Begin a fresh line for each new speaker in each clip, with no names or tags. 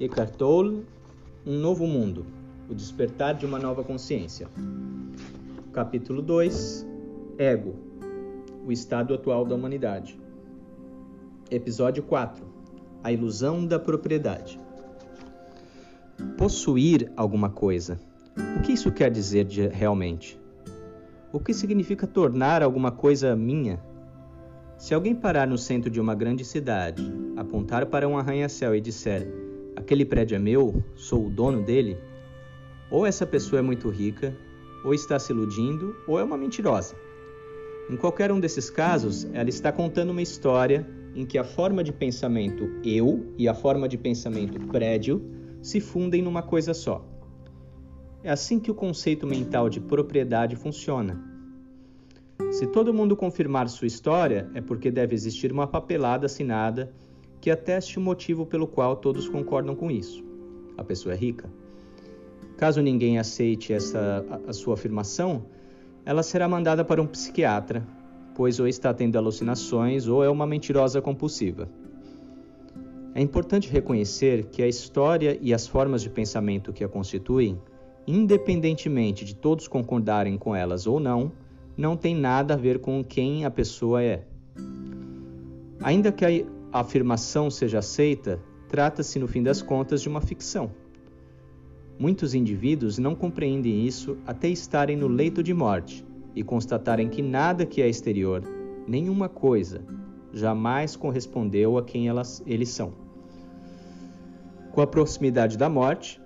Eckhart Tolle, Um Novo Mundo, O Despertar de uma Nova Consciência. Capítulo 2, Ego, o estado atual da humanidade. Episódio 4, A Ilusão da Propriedade. Possuir alguma coisa. O que isso quer dizer de, realmente? O que significa tornar alguma coisa minha? Se alguém parar no centro de uma grande cidade, apontar para um arranha-céu e disser: Aquele prédio é meu, sou o dono dele, ou essa pessoa é muito rica, ou está se iludindo, ou é uma mentirosa. Em qualquer um desses casos, ela está contando uma história em que a forma de pensamento eu e a forma de pensamento prédio se fundem numa coisa só. É assim que o conceito mental de propriedade funciona. Se todo mundo confirmar sua história, é porque deve existir uma papelada assinada que ateste o motivo pelo qual todos concordam com isso. A pessoa é rica. Caso ninguém aceite essa a, sua afirmação, ela será mandada para um psiquiatra, pois ou está tendo alucinações ou é uma mentirosa compulsiva. É importante reconhecer que a história e as formas de pensamento que a constituem, independentemente de todos concordarem com elas ou não, não tem nada a ver com quem a pessoa é. Ainda que a afirmação seja aceita, trata-se, no fim das contas, de uma ficção. Muitos indivíduos não compreendem isso até estarem no leito de morte e constatarem que nada que é exterior, nenhuma coisa, jamais correspondeu a quem elas, eles são. Com a proximidade da morte,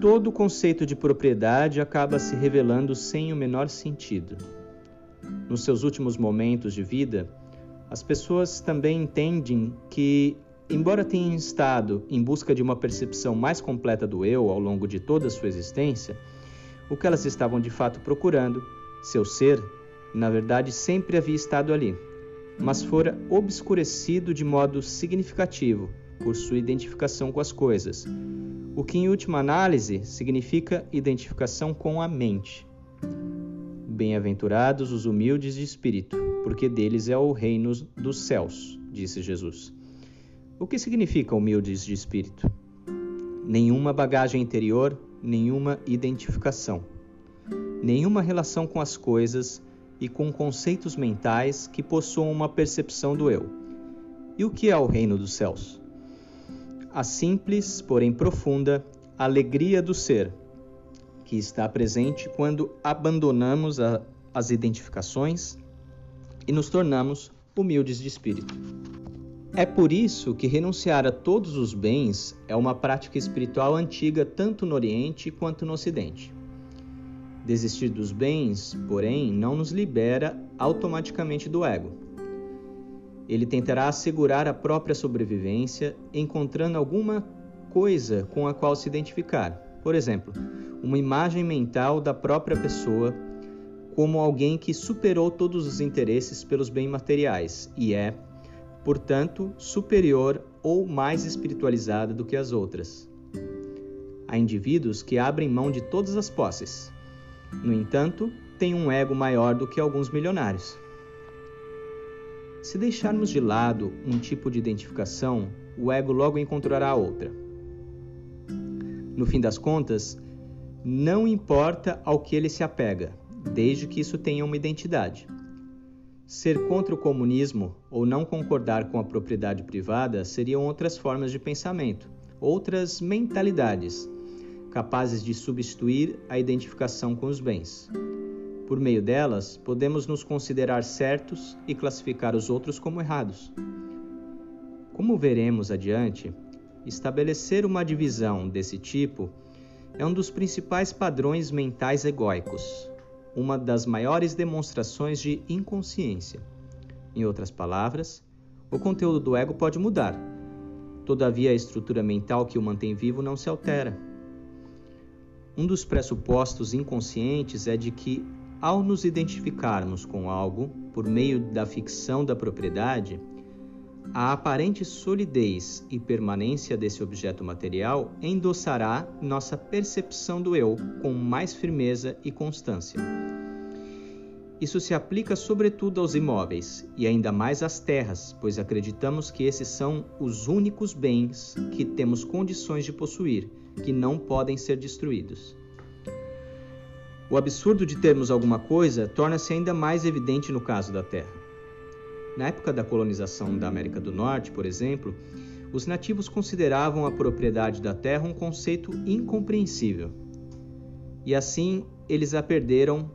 todo o conceito de propriedade acaba se revelando sem o menor sentido. Nos seus últimos momentos de vida, as pessoas também entendem que, embora tenham estado em busca de uma percepção mais completa do eu ao longo de toda a sua existência, o que elas estavam de fato procurando, seu ser, na verdade sempre havia estado ali, mas fora obscurecido de modo significativo por sua identificação com as coisas, o que em última análise significa identificação com a mente. Bem-aventurados os humildes de espírito, porque deles é o reino dos céus, disse Jesus. O que significa humildes de espírito? Nenhuma bagagem interior, nenhuma identificação, nenhuma relação com as coisas e com conceitos mentais que possuam uma percepção do eu. E o que é o reino dos céus? A simples, porém profunda, alegria do ser que está presente quando abandonamos a, as identificações e nos tornamos humildes de espírito. É por isso que renunciar a todos os bens é uma prática espiritual antiga tanto no Oriente quanto no Ocidente. Desistir dos bens, porém, não nos libera automaticamente do ego. Ele tentará assegurar a própria sobrevivência encontrando alguma coisa com a qual se identificar. Por exemplo, uma imagem mental da própria pessoa como alguém que superou todos os interesses pelos bens materiais e é, portanto, superior ou mais espiritualizada do que as outras. Há indivíduos que abrem mão de todas as posses. No entanto, têm um ego maior do que alguns milionários. Se deixarmos de lado um tipo de identificação, o ego logo encontrará outra. No fim das contas, não importa ao que ele se apega, desde que isso tenha uma identidade. Ser contra o comunismo ou não concordar com a propriedade privada seriam outras formas de pensamento, outras mentalidades, capazes de substituir a identificação com os bens. Por meio delas, podemos nos considerar certos e classificar os outros como errados. Como veremos adiante, estabelecer uma divisão desse tipo é um dos principais padrões mentais egóicos, uma das maiores demonstrações de inconsciência. Em outras palavras, o conteúdo do ego pode mudar, todavia a estrutura mental que o mantém vivo não se altera. Um dos pressupostos inconscientes é de que, ao nos identificarmos com algo por meio da ficção da propriedade, a aparente solidez e permanência desse objeto material endossará nossa percepção do eu com mais firmeza e constância. Isso se aplica sobretudo aos imóveis e ainda mais às terras, pois acreditamos que esses são os únicos bens que temos condições de possuir, que não podem ser destruídos. O absurdo de termos alguma coisa torna-se ainda mais evidente no caso da terra. Na época da colonização da América do Norte, por exemplo, os nativos consideravam a propriedade da terra um conceito incompreensível. E assim eles a perderam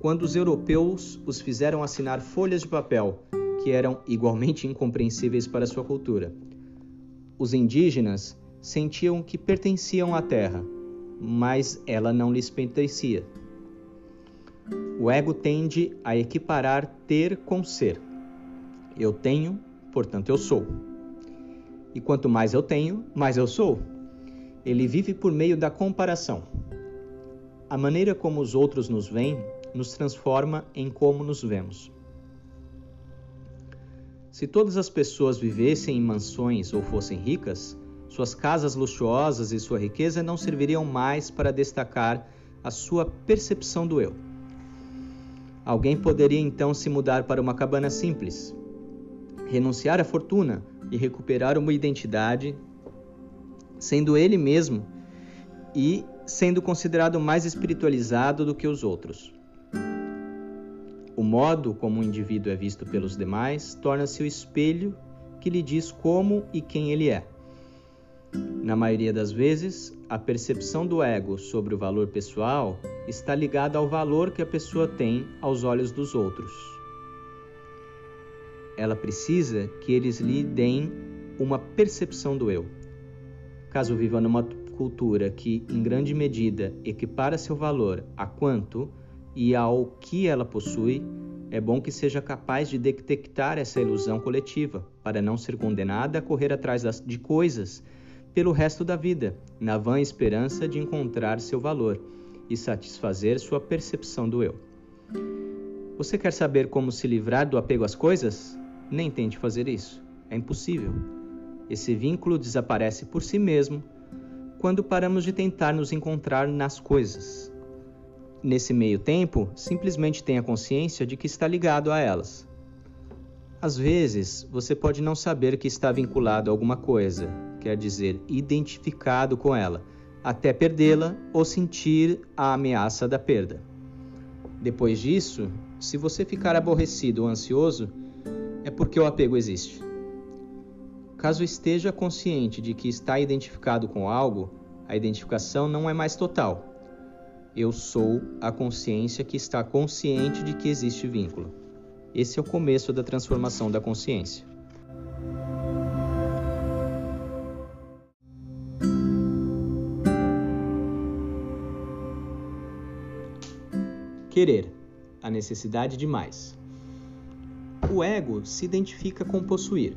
quando os europeus os fizeram assinar folhas de papel que eram igualmente incompreensíveis para sua cultura. Os indígenas sentiam que pertenciam à terra, mas ela não lhes pertencia. O ego tende a equiparar ter com ser. Eu tenho, portanto eu sou. E quanto mais eu tenho, mais eu sou. Ele vive por meio da comparação. A maneira como os outros nos veem nos transforma em como nos vemos. Se todas as pessoas vivessem em mansões ou fossem ricas, suas casas luxuosas e sua riqueza não serviriam mais para destacar a sua percepção do eu. Alguém poderia então se mudar para uma cabana simples, renunciar à fortuna e recuperar uma identidade, sendo ele mesmo e sendo considerado mais espiritualizado do que os outros. O modo como o indivíduo é visto pelos demais torna-se o espelho que lhe diz como e quem ele é. Na maioria das vezes, a percepção do ego sobre o valor pessoal está ligada ao valor que a pessoa tem aos olhos dos outros. Ela precisa que eles lhe deem uma percepção do eu. Caso viva numa cultura que, em grande medida, equipara seu valor a quanto e ao que ela possui, é bom que seja capaz de detectar essa ilusão coletiva, para não ser condenada a correr atrás de coisas pelo resto da vida, na vã esperança de encontrar seu valor e satisfazer sua percepção do eu. Você quer saber como se livrar do apego às coisas? Nem tente fazer isso. É impossível. Esse vínculo desaparece por si mesmo quando paramos de tentar nos encontrar nas coisas. Nesse meio tempo, simplesmente tenha consciência de que está ligado a elas. Às vezes, você pode não saber que está vinculado a alguma coisa, quer dizer, identificado com ela, até perdê-la ou sentir a ameaça da perda. Depois disso, se você ficar aborrecido ou ansioso, é porque o apego existe. Caso esteja consciente de que está identificado com algo, a identificação não é mais total eu sou a consciência que está consciente de que existe vínculo. Esse é o começo da transformação da consciência. Querer a necessidade de mais. O ego se identifica com possuir,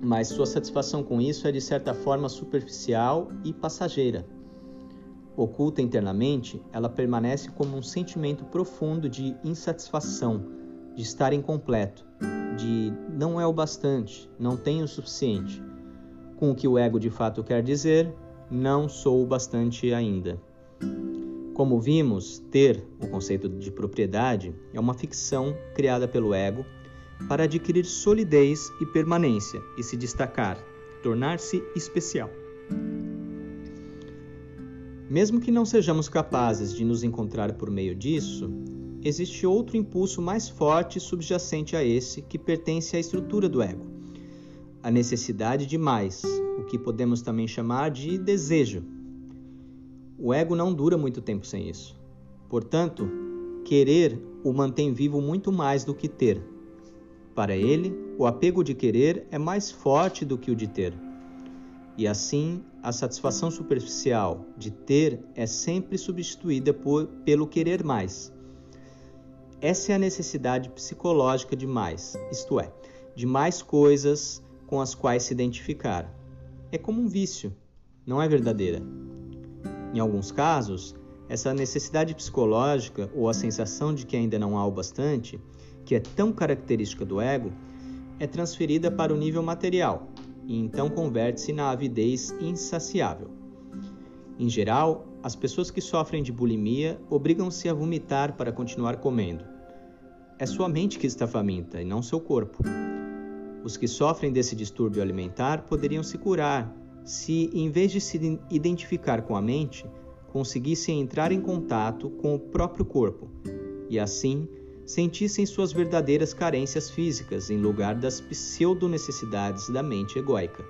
mas sua satisfação com isso é de certa forma superficial e passageira Oculta internamente, ela permanece como um sentimento profundo de insatisfação, de estar incompleto, de não é o bastante, não tenho o suficiente. Com o que o ego de fato quer dizer, não sou o bastante ainda. Como vimos, ter o conceito de propriedade é uma ficção criada pelo ego para adquirir solidez e permanência e se destacar, tornar-se especial. Mesmo que não sejamos capazes de nos encontrar por meio disso, existe outro impulso mais forte subjacente a esse que pertence à estrutura do ego: a necessidade de mais, o que podemos também chamar de desejo. O ego não dura muito tempo sem isso. Portanto, querer o mantém vivo muito mais do que ter. Para ele, o apego de querer é mais forte do que o de ter. E assim, a satisfação superficial de ter é sempre substituída por, pelo querer mais. Essa é a necessidade psicológica de mais, isto é, de mais coisas com as quais se identificar. É como um vício, não é verdadeira. Em alguns casos, essa necessidade psicológica ou a sensação de que ainda não há o bastante, que é tão característica do ego, é transferida para o nível material, e então converte-se na avidez insaciável. Em geral, as pessoas que sofrem de bulimia obrigam-se a vomitar para continuar comendo. é sua mente que está faminta e não seu corpo. Os que sofrem desse distúrbio alimentar poderiam se curar se, em vez de se identificar com a mente, conseguissem entrar em contato com o próprio corpo e, assim, sentissem suas verdadeiras carências físicas em lugar das pseudo-necessidades da mente egóica.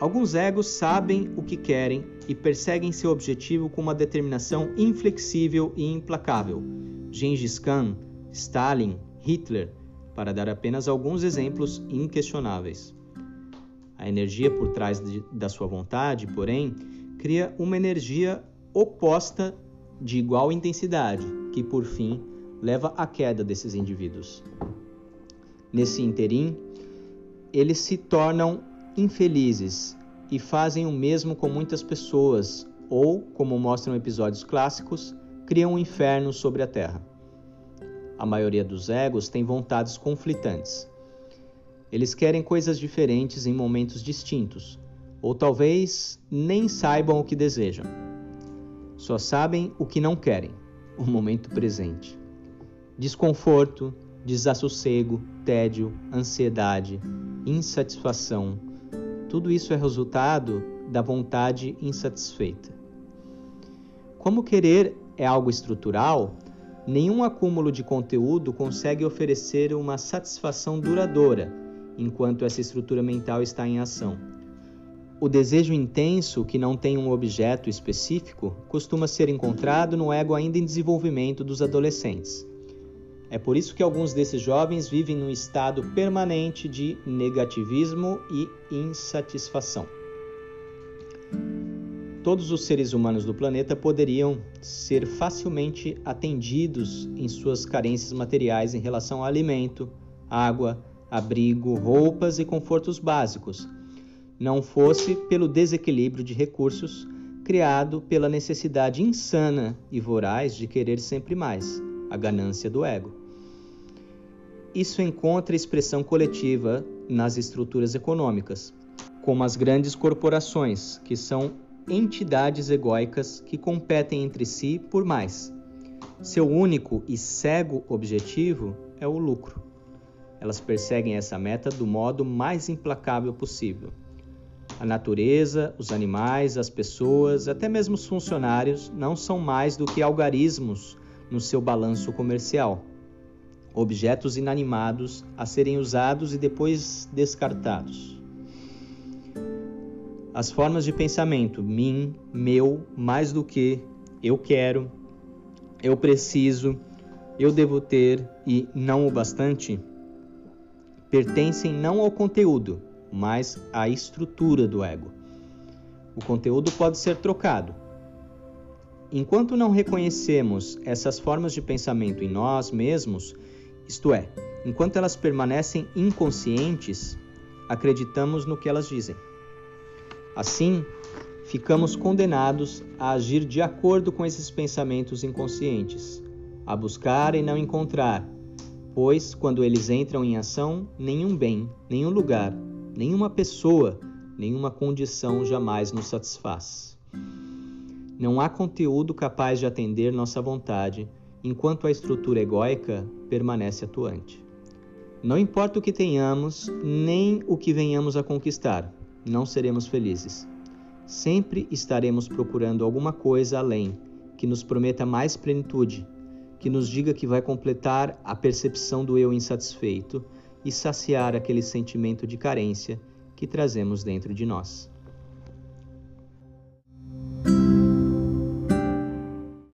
Alguns egos sabem o que querem e perseguem seu objetivo com uma determinação inflexível e implacável. Gengis Khan, Stalin, Hitler, para dar apenas alguns exemplos inquestionáveis. A energia por trás de, da sua vontade, porém, cria uma energia oposta de igual intensidade, que por fim leva à queda desses indivíduos. Nesse interim, eles se tornam infelizes e fazem o mesmo com muitas pessoas, ou, como mostram episódios clássicos, criam um inferno sobre a terra. A maioria dos egos tem vontades conflitantes. Eles querem coisas diferentes em momentos distintos, ou talvez nem saibam o que desejam. Só sabem o que não querem, o momento presente. Desconforto, desassossego, tédio, ansiedade, insatisfação, tudo isso é resultado da vontade insatisfeita. Como querer é algo estrutural, nenhum acúmulo de conteúdo consegue oferecer uma satisfação duradoura enquanto essa estrutura mental está em ação. O desejo intenso, que não tem um objeto específico, costuma ser encontrado no ego ainda em desenvolvimento dos adolescentes. É por isso que alguns desses jovens vivem num estado permanente de negativismo e insatisfação. Todos os seres humanos do planeta poderiam ser facilmente atendidos em suas carências materiais em relação a alimento, água, abrigo, roupas e confortos básicos, não fosse pelo desequilíbrio de recursos criado pela necessidade insana e voraz de querer sempre mais, a ganância do ego. Isso encontra expressão coletiva nas estruturas econômicas, como as grandes corporações, que são entidades egóicas que competem entre si por mais. Seu único e cego objetivo é o lucro. Elas perseguem essa meta do modo mais implacável possível. A natureza, os animais, as pessoas, até mesmo os funcionários não são mais do que algarismos no seu balanço comercial objetos inanimados a serem usados e depois descartados. As formas de pensamento mim, meu, mais do que, eu quero, eu preciso, eu devo ter e não o bastante pertencem não ao conteúdo, mas à estrutura do ego. O conteúdo pode ser trocado. Enquanto não reconhecemos essas formas de pensamento em nós mesmos, isto é, enquanto elas permanecem inconscientes, acreditamos no que elas dizem. Assim, ficamos condenados a agir de acordo com esses pensamentos inconscientes, a buscar e não encontrar, pois quando eles entram em ação, nenhum bem, nenhum lugar, nenhuma pessoa, nenhuma condição jamais nos satisfaz. Não há conteúdo capaz de atender nossa vontade enquanto a estrutura egóica permanece atuante. Não importa o que tenhamos, nem o que venhamos a conquistar, não seremos felizes. Sempre estaremos procurando alguma coisa além, que nos prometa mais plenitude, que nos diga que vai completar a percepção do eu insatisfeito e saciar aquele sentimento de carência que trazemos dentro de nós.